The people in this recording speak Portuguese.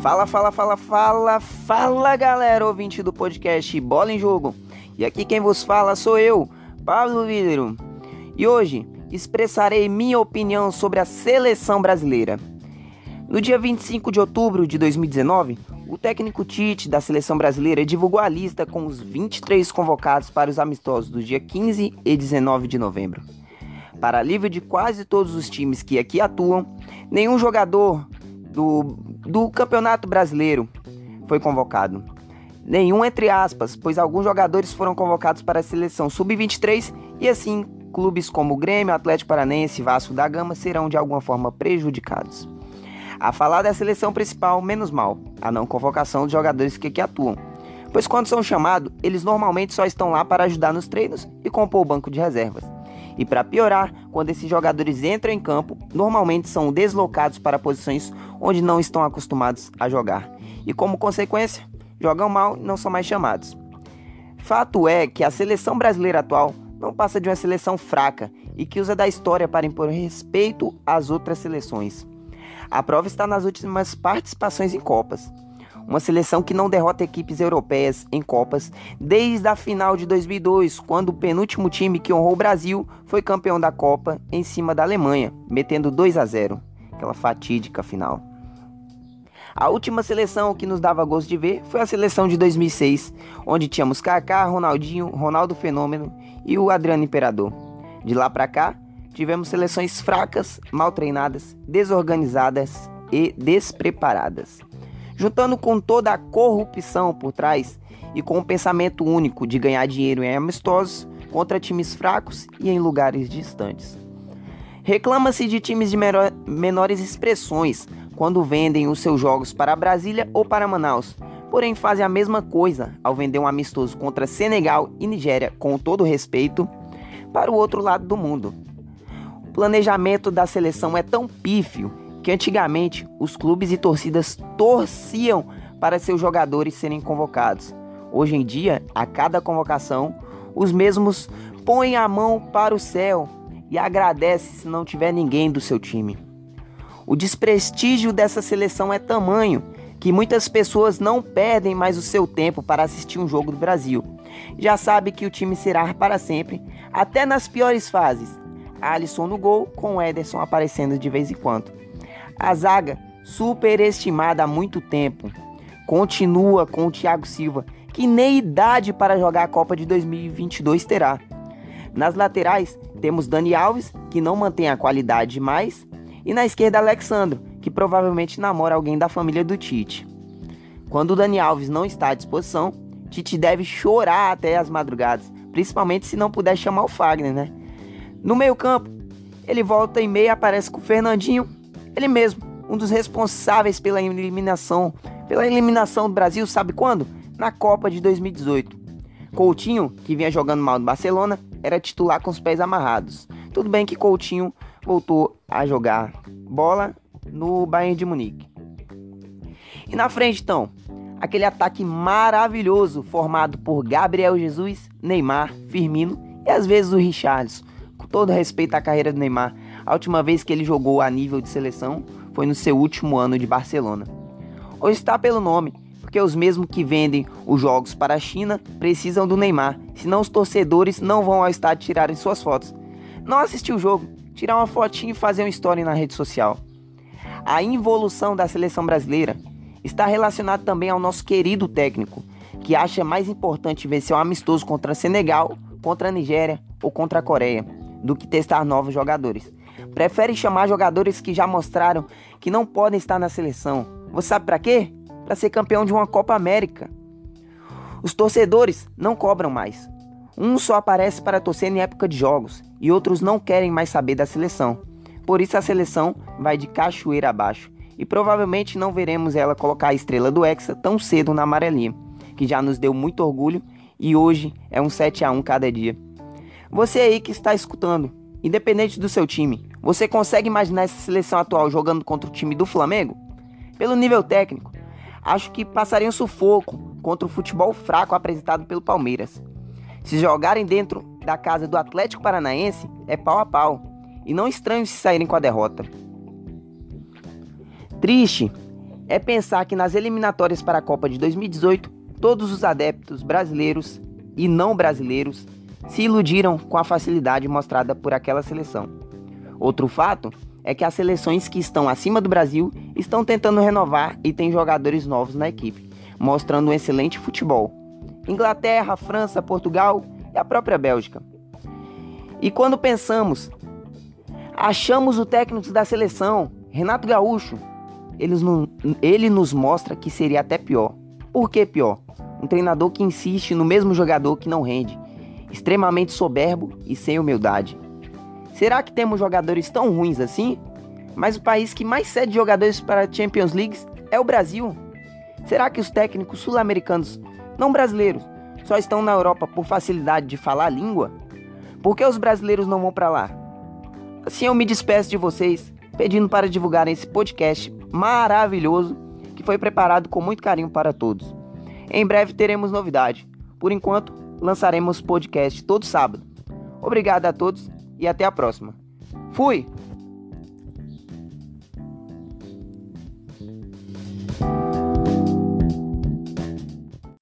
Fala, fala, fala, fala, fala galera, ouvinte do podcast Bola em Jogo. E aqui quem vos fala sou eu, Pablo Videro. E hoje expressarei minha opinião sobre a seleção brasileira. No dia 25 de outubro de 2019, o técnico Tite da seleção brasileira divulgou a lista com os 23 convocados para os amistosos do dia 15 e 19 de novembro. Para alívio de quase todos os times que aqui atuam, nenhum jogador do, do Campeonato Brasileiro foi convocado. Nenhum entre aspas, pois alguns jogadores foram convocados para a seleção sub-23 e assim clubes como Grêmio, Atlético Paranense e Vasco da Gama serão de alguma forma prejudicados. A falar da seleção principal, menos mal, a não convocação de jogadores que aqui atuam. Pois quando são chamados, eles normalmente só estão lá para ajudar nos treinos e compor o banco de reservas. E para piorar, quando esses jogadores entram em campo, normalmente são deslocados para posições onde não estão acostumados a jogar. E como consequência, jogam mal e não são mais chamados. Fato é que a seleção brasileira atual não passa de uma seleção fraca e que usa da história para impor respeito às outras seleções. A prova está nas últimas participações em Copas uma seleção que não derrota equipes europeias em Copas desde a final de 2002, quando o penúltimo time que honrou o Brasil foi campeão da Copa em cima da Alemanha, metendo 2 a 0, aquela fatídica final. A última seleção que nos dava gosto de ver foi a seleção de 2006, onde tínhamos Kaká, Ronaldinho, Ronaldo Fenômeno e o Adriano Imperador. De lá para cá, tivemos seleções fracas, mal treinadas, desorganizadas e despreparadas juntando com toda a corrupção por trás e com o pensamento único de ganhar dinheiro em amistosos contra times fracos e em lugares distantes. Reclama-se de times de menores expressões quando vendem os seus jogos para Brasília ou para Manaus, porém fazem a mesma coisa ao vender um amistoso contra Senegal e Nigéria, com todo respeito, para o outro lado do mundo. O planejamento da seleção é tão pífio que antigamente os clubes e torcidas torciam para seus jogadores serem convocados. Hoje em dia, a cada convocação, os mesmos põem a mão para o céu e agradecem se não tiver ninguém do seu time. O desprestígio dessa seleção é tamanho que muitas pessoas não perdem mais o seu tempo para assistir um jogo do Brasil. Já sabe que o time será para sempre, até nas piores fases. Alisson no gol, com Ederson aparecendo de vez em quando. A zaga, superestimada há muito tempo, continua com o Thiago Silva, que nem idade para jogar a Copa de 2022 terá. Nas laterais, temos Dani Alves, que não mantém a qualidade mais, e na esquerda, Alexandro, que provavelmente namora alguém da família do Tite. Quando o Dani Alves não está à disposição, Tite deve chorar até as madrugadas, principalmente se não puder chamar o Fagner, né? No meio-campo, ele volta e meia aparece com o Fernandinho ele mesmo, um dos responsáveis pela eliminação, pela eliminação do Brasil, sabe quando? Na Copa de 2018. Coutinho, que vinha jogando mal no Barcelona, era titular com os pés amarrados. Tudo bem que Coutinho voltou a jogar bola no Bayern de Munique. E na frente, então, aquele ataque maravilhoso formado por Gabriel Jesus, Neymar, Firmino e às vezes o Richarlison. Com todo respeito à carreira do Neymar, a última vez que ele jogou a nível de seleção foi no seu último ano de Barcelona. Hoje está pelo nome, porque os mesmos que vendem os jogos para a China precisam do Neymar, senão os torcedores não vão ao estádio tirarem suas fotos. Não assistir o jogo, tirar uma fotinha e fazer uma história na rede social. A involução da seleção brasileira está relacionada também ao nosso querido técnico, que acha mais importante vencer um amistoso contra Senegal, contra a Nigéria ou contra a Coreia, do que testar novos jogadores. Prefere chamar jogadores que já mostraram que não podem estar na seleção. Você sabe para quê? Para ser campeão de uma Copa América. Os torcedores não cobram mais. Um só aparece para torcer em época de jogos e outros não querem mais saber da seleção. Por isso a seleção vai de cachoeira abaixo e provavelmente não veremos ela colocar a estrela do Hexa tão cedo na amarelinha, que já nos deu muito orgulho e hoje é um 7 a 1 cada dia. Você aí que está escutando, independente do seu time, você consegue imaginar essa seleção atual jogando contra o time do Flamengo? Pelo nível técnico, acho que passaria um sufoco contra o futebol fraco apresentado pelo Palmeiras. Se jogarem dentro da casa do Atlético Paranaense, é pau a pau. E não estranho se saírem com a derrota. Triste é pensar que nas eliminatórias para a Copa de 2018, todos os adeptos brasileiros e não brasileiros se iludiram com a facilidade mostrada por aquela seleção. Outro fato é que as seleções que estão acima do Brasil estão tentando renovar e têm jogadores novos na equipe, mostrando um excelente futebol. Inglaterra, França, Portugal e a própria Bélgica. E quando pensamos, achamos o técnico da seleção, Renato Gaúcho, ele, ele nos mostra que seria até pior. Por que pior? Um treinador que insiste no mesmo jogador que não rende, extremamente soberbo e sem humildade. Será que temos jogadores tão ruins assim? Mas o país que mais cede jogadores para a Champions League é o Brasil. Será que os técnicos sul-americanos, não brasileiros, só estão na Europa por facilidade de falar a língua? Por que os brasileiros não vão para lá? Assim eu me despeço de vocês, pedindo para divulgarem esse podcast maravilhoso que foi preparado com muito carinho para todos. Em breve teremos novidade. Por enquanto, lançaremos podcast todo sábado. Obrigado a todos e até a próxima. Fui!